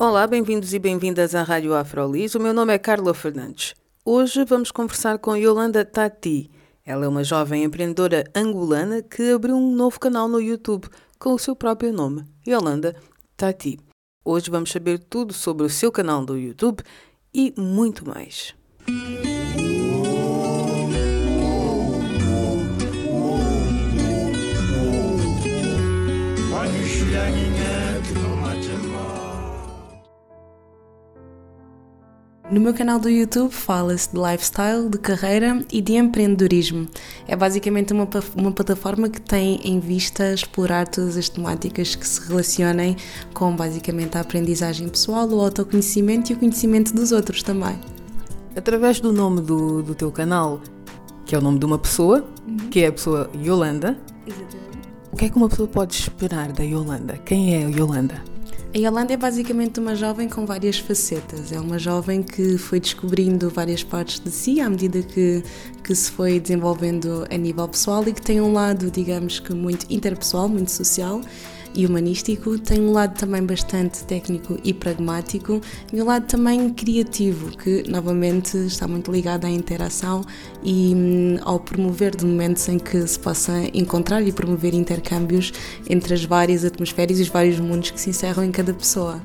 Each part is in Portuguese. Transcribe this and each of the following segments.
Olá, bem-vindos e bem-vindas à Rádio Afrolis. O meu nome é Carla Fernandes. Hoje vamos conversar com Yolanda Tati. Ela é uma jovem empreendedora angolana que abriu um novo canal no YouTube com o seu próprio nome, Yolanda Tati. Hoje vamos saber tudo sobre o seu canal do YouTube e muito mais. No meu canal do YouTube fala-se de lifestyle, de carreira e de empreendedorismo. É basicamente uma, uma plataforma que tem em vista explorar todas as temáticas que se relacionem com basicamente a aprendizagem pessoal, o autoconhecimento e o conhecimento dos outros também. Através do nome do, do teu canal, que é o nome de uma pessoa, uhum. que é a pessoa Yolanda. Exatamente. O que é que uma pessoa pode esperar da Yolanda? Quem é a Yolanda? A Yolanda é basicamente uma jovem com várias facetas. É uma jovem que foi descobrindo várias partes de si à medida que, que se foi desenvolvendo a nível pessoal e que tem um lado, digamos que, muito interpessoal, muito social e humanístico, tem um lado também bastante técnico e pragmático e um lado também criativo, que novamente está muito ligado à interação e hum, ao promover de momentos em que se possa encontrar e promover intercâmbios entre as várias atmosferas e os vários mundos que se encerram em cada pessoa.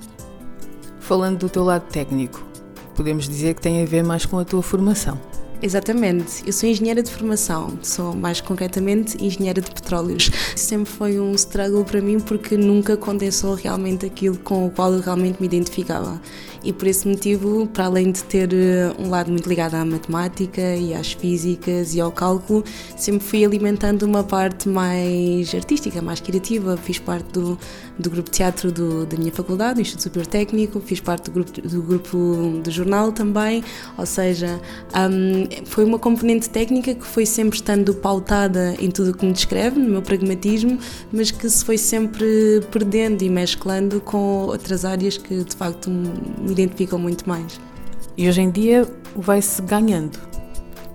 Falando do teu lado técnico, podemos dizer que tem a ver mais com a tua formação. Exatamente, eu sou engenheira de formação, sou mais concretamente engenheira de petróleos. Sempre foi um struggle para mim porque nunca condensou realmente aquilo com o qual eu realmente me identificava e por esse motivo, para além de ter eh, um lado muito ligado à matemática e às físicas e ao cálculo, sempre fui alimentando uma parte mais artística, mais criativa. Fiz parte do, do grupo de teatro do, da minha faculdade, do Instituto Superior Técnico, fiz parte do grupo, do grupo jornal também, ou seja, um, foi uma componente técnica que foi sempre estando pautada em tudo o que me descreve, no meu pragmatismo, mas que se foi sempre perdendo e mesclando com outras áreas que de facto me identificam muito mais. E hoje em dia vai-se ganhando.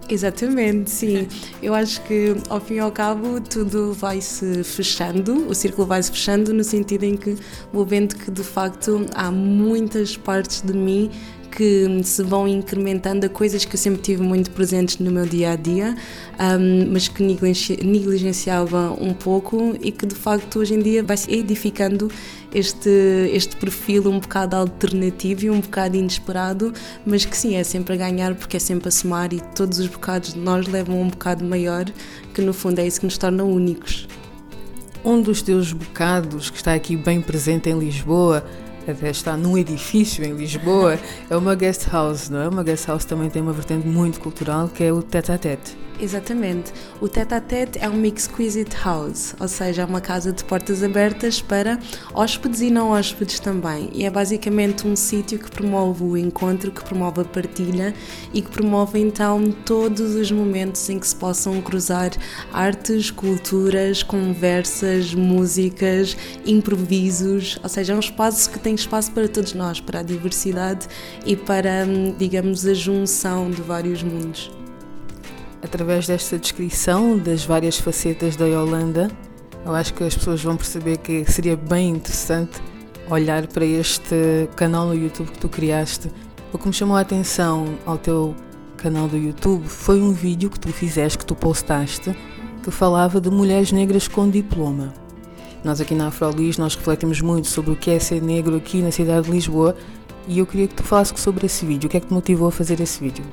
Exatamente, sim. Eu acho que ao fim e ao cabo tudo vai se fechando, o círculo vai se fechando no sentido em que vou vendo que de facto há muitas partes de mim que se vão incrementando a coisas que eu sempre tive muito presentes no meu dia a dia, um, mas que negligenciava um pouco e que de facto hoje em dia vai se edificando este, este perfil um bocado alternativo e um bocado inesperado, mas que sim, é sempre a ganhar porque é sempre a somar e todos os bocados de nós levam um bocado maior, que no fundo é isso que nos torna únicos. Um dos teus bocados que está aqui bem presente em Lisboa até está num edifício em Lisboa, é uma guest house, não é? Uma guest house também tem uma vertente muito cultural que é o tete-a-tete. Exatamente. O tete a tete é uma exquisite house, ou seja, é uma casa de portas abertas para hóspedes e não hóspedes também. E é basicamente um sítio que promove o encontro, que promove a partilha e que promove então todos os momentos em que se possam cruzar artes, culturas, conversas, músicas, improvisos, ou seja, é um espaço que tem espaço para todos nós, para a diversidade e para, hum, digamos, a junção de vários mundos. Através desta descrição das várias facetas da Yolanda, eu acho que as pessoas vão perceber que seria bem interessante olhar para este canal no YouTube que tu criaste. O que me chamou a atenção ao teu canal do YouTube foi um vídeo que tu fizeste, que tu postaste, que falava de mulheres negras com diploma. Nós aqui na Afrolis nós refletimos muito sobre o que é ser negro aqui na cidade de Lisboa e eu queria que tu falasses sobre esse vídeo. O que é que te motivou a fazer esse vídeo?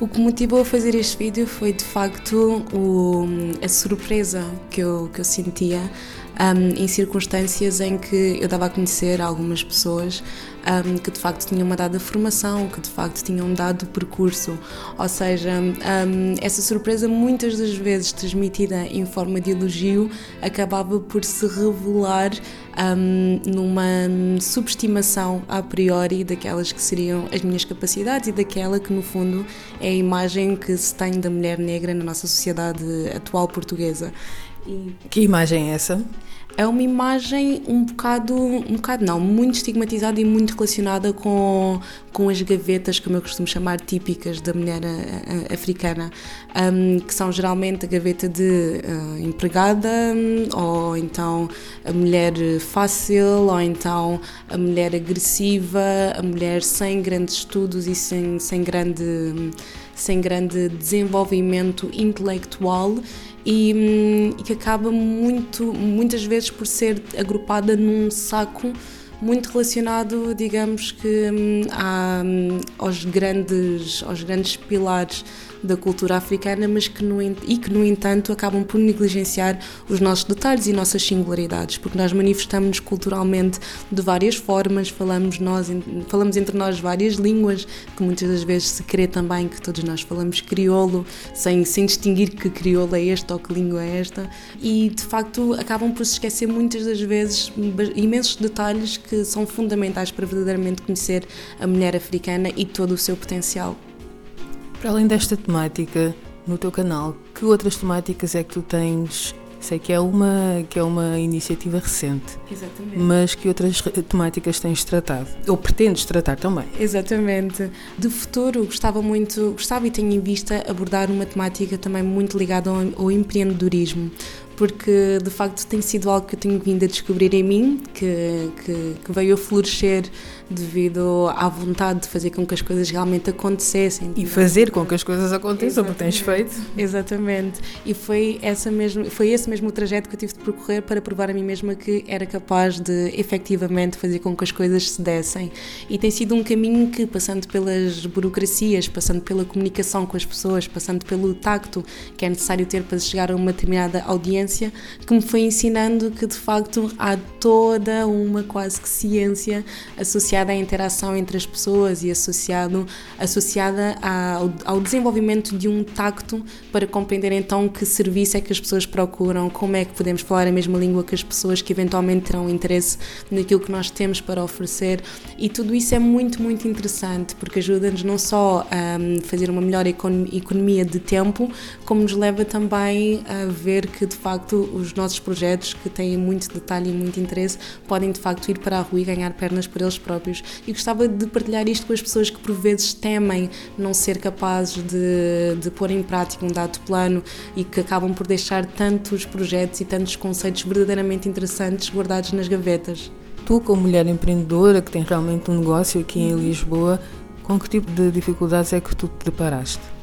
O que me motivou a fazer este vídeo foi de facto o, a surpresa que eu, que eu sentia um, em circunstâncias em que eu dava a conhecer algumas pessoas um, que de facto tinham uma dada formação, que de facto tinham dado percurso. Ou seja, um, essa surpresa, muitas das vezes transmitida em forma de elogio, acabava por se revelar um, numa subestimação a priori daquelas que seriam as minhas capacidades e daquela que, no fundo, é a imagem que se tem da mulher negra na nossa sociedade atual portuguesa. E... Que imagem é essa? é uma imagem um bocado, um bocado não, muito estigmatizada e muito relacionada com, com as gavetas, como eu costumo chamar, típicas da mulher eh, eh, africana, um, que são geralmente a gaveta de uh, empregada, ou então a mulher fácil, ou então a mulher agressiva, a mulher sem grandes estudos e sem, sem grande sem grande desenvolvimento intelectual e, hum, e que acaba muito, muitas vezes por ser agrupada num saco muito relacionado, digamos que, hum, a, hum, aos, grandes, aos grandes pilares da cultura africana, mas que no, e que, no entanto, acabam por negligenciar os nossos detalhes e nossas singularidades, porque nós manifestamos-nos culturalmente de várias formas, falamos, nós, falamos entre nós várias línguas, que muitas das vezes se crê também que todos nós falamos crioulo, sem, sem distinguir que crioulo é este ou que língua é esta, e de facto acabam por se esquecer muitas das vezes imensos detalhes que são fundamentais para verdadeiramente conhecer a mulher africana e todo o seu potencial. Para além desta temática, no teu canal, que outras temáticas é que tu tens? Sei que é uma, que é uma iniciativa recente. Exatamente. Mas que outras temáticas tens tratado? Ou pretendes tratar também? Exatamente. De futuro, gostava muito, gostava e tenho em vista abordar uma temática também muito ligada ao, ao empreendedorismo porque de facto tem sido algo que eu tenho vindo a descobrir em mim, que, que, que veio a florescer devido à vontade de fazer com que as coisas realmente acontecessem. E fazer com que as coisas aconteçam, porque tens feito. Exatamente. E foi, essa mesmo, foi esse mesmo trajeto que eu tive de percorrer para provar a mim mesma que era capaz de efetivamente fazer com que as coisas se dessem. E tem sido um caminho que, passando pelas burocracias, passando pela comunicação com as pessoas, passando pelo tacto que é necessário ter para chegar a uma determinada audiência, que me foi ensinando que de facto há toda uma quase que ciência associada associada à interação entre as pessoas e associado, associada ao, ao desenvolvimento de um tacto para compreender então que serviço é que as pessoas procuram, como é que podemos falar a mesma língua que as pessoas que eventualmente terão interesse naquilo que nós temos para oferecer. E tudo isso é muito, muito interessante porque ajuda-nos não só a hum, fazer uma melhor economia de tempo, como nos leva também a ver que de facto os nossos projetos que têm muito detalhe e muito interesse podem de facto ir para a rua e ganhar pernas por eles próprios próprios. E gostava de partilhar isto com as pessoas que por vezes temem não ser capazes de, de pôr em prática um dado plano e que acabam por deixar tantos projetos e tantos conceitos verdadeiramente interessantes guardados nas gavetas. Tu, como mulher empreendedora que tem realmente um negócio aqui em Lisboa, com que tipo de dificuldades é que tu te deparaste?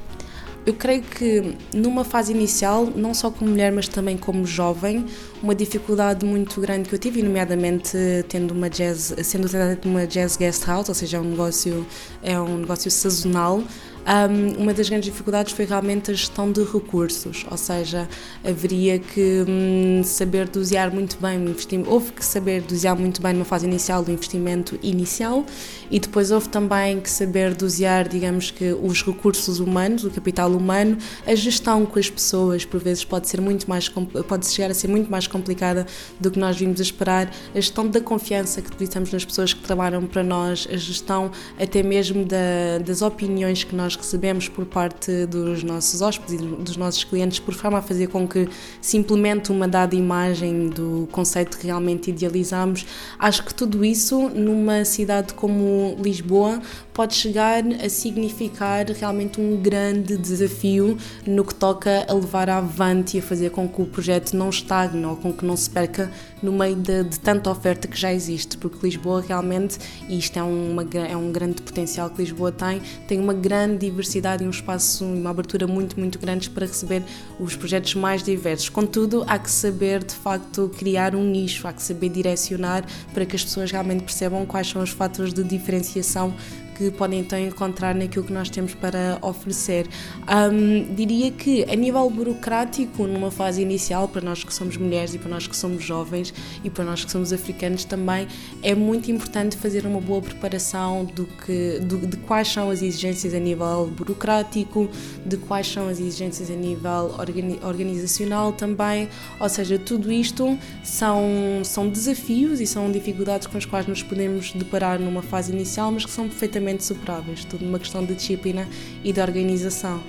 Eu creio que numa fase inicial, não só como mulher, mas também como jovem, uma dificuldade muito grande que eu tive, nomeadamente tendo uma jazz, sendo uma jazz guest house, ou seja, é um negócio, é um negócio sazonal, um, uma das grandes dificuldades foi realmente a gestão de recursos, ou seja, haveria que um, saber dosear muito bem o investimento, houve que saber dosear muito bem numa fase inicial do investimento inicial e depois houve também que saber dosear, digamos que, os recursos humanos, o capital humano, a gestão com as pessoas, por vezes pode ser muito mais, pode chegar a ser muito mais complicada do que nós vimos a esperar, a gestão da confiança que depositamos nas pessoas que trabalham para nós, a gestão até mesmo da, das opiniões que nós recebemos por parte dos nossos hóspedes e dos nossos clientes, por forma a fazer com que se implemente uma dada imagem do conceito que realmente idealizamos. Acho que tudo isso, numa cidade como Lisboa, pode chegar a significar realmente um grande desafio no que toca a levar avante e a fazer com que o projeto não estagne ou com que não se perca no meio de, de tanta oferta que já existe, porque Lisboa realmente, e isto é, uma, é um grande potencial que Lisboa tem, tem uma grande diversidade e um espaço, uma abertura muito, muito grandes para receber os projetos mais diversos. Contudo, há que saber de facto criar um nicho, há que saber direcionar para que as pessoas realmente percebam quais são os fatores de diferenciação que podem então encontrar naquilo que nós temos para oferecer. Um, diria que a nível burocrático, numa fase inicial, para nós que somos mulheres e para nós que somos jovens e para nós que somos africanos também, é muito importante fazer uma boa preparação do que, do, de quais são as exigências a nível burocrático, de quais são as exigências a nível organizacional também, ou seja, tudo isto são, são desafios e são dificuldades com as quais nos podemos deparar numa fase inicial, mas que são perfeitamente superáveis, tudo uma questão de disciplina e de organização.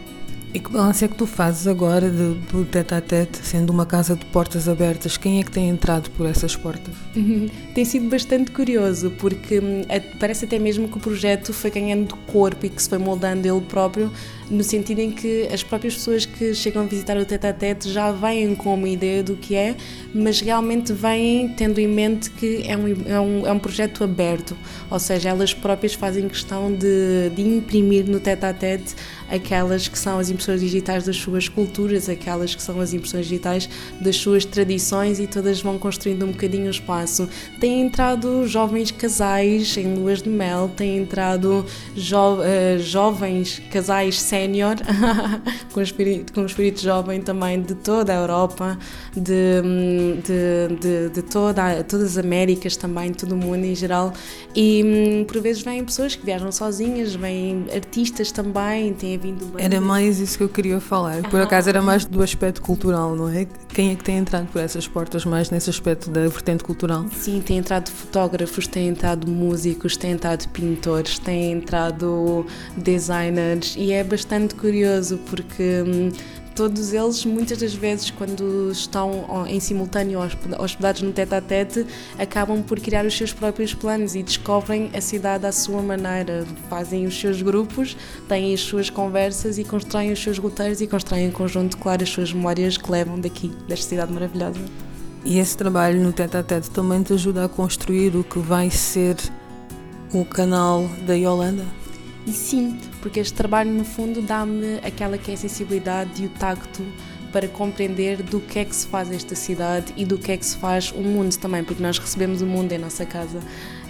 E que balanço é que tu fazes agora do, do tete a tete, sendo uma casa de portas abertas? Quem é que tem entrado por essas portas? Uhum. Tem sido bastante curioso, porque hum, parece até mesmo que o projeto foi ganhando corpo e que se foi moldando ele próprio, no sentido em que as próprias pessoas que chegam a visitar o tete a tete já vêm com uma ideia do que é, mas realmente vêm tendo em mente que é um, é um, é um projeto aberto, ou seja, elas próprias fazem questão de, de imprimir no tete a tete aquelas que são as impressões digitais das suas culturas, aquelas que são as impressões digitais das suas tradições e todas vão construindo um bocadinho o espaço. Têm entrado jovens casais em luas de mel, têm entrado jo uh, jovens casais sénior, com, espírito, com espírito jovem também de toda a Europa, de, de, de, de toda, todas as Américas também, todo o mundo em geral. E por vezes vêm pessoas que viajam sozinhas, vêm artistas também, têm vindo bem. Era mais isso que eu queria falar. Por acaso era mais do aspecto cultural, não é? Quem é que tem entrado por essas portas mais nesse aspecto da vertente cultural? Sim, tem entrado fotógrafos, tem entrado músicos, tem entrado pintores, tem entrado designers e é bastante curioso porque hum, todos eles, muitas das vezes, quando estão em simultâneo hospedados no tete a tete, acabam por criar os seus próprios planos e descobrem a cidade à sua maneira. Fazem os seus grupos, têm as suas conversas e constroem os seus roteiros e constroem em conjunto, claro, as suas memórias que levam daqui, desta cidade maravilhosa. E esse trabalho no tete a tete também te ajuda a construir o que vai ser o canal da Yolanda? E sim, porque este trabalho no fundo dá-me aquela que é a sensibilidade e o tacto para compreender do que é que se faz esta cidade e do que é que se faz o mundo também, porque nós recebemos o mundo em nossa casa.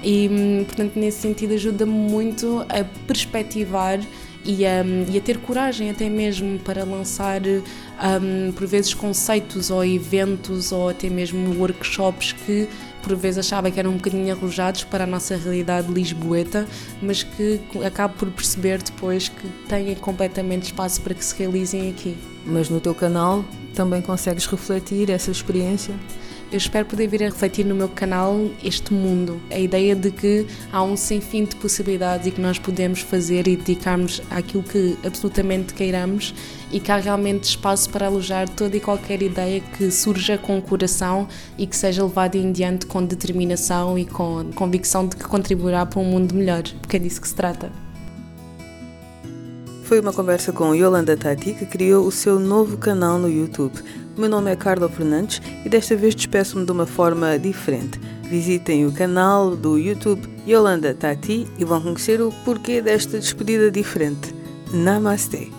E, hum, portanto, nesse sentido, ajuda-me muito a perspectivar e a, e a, ter coragem até mesmo para lançar um, por vezes conceitos ou eventos ou até mesmo workshops que por vezes achava que eram um bocadinho arrojados para a nossa realidade lisboeta, mas que acabo por perceber depois que têm completamente espaço para que se realizem aqui. Mas no teu canal também consegues refletir essa experiência? Eu espero poder vir a refletir no meu canal este mundo. A ideia de que há um sem fim de possibilidades e que nós podemos fazer e dedicarmos àquilo que absolutamente queiramos e que há realmente espaço para alojar toda e qualquer ideia que surja com o coração e que seja levada em diante com determinação e com convicção de que contribuirá para um mundo melhor, porque é disso que se trata. Foi uma conversa com Yolanda Tati, que criou o seu novo canal no YouTube. O meu nome é Carla Fernandes e desta vez despeço-me de uma forma diferente. Visitem o canal do YouTube Yolanda Tati e vão conhecer o porquê desta despedida diferente. Namaste.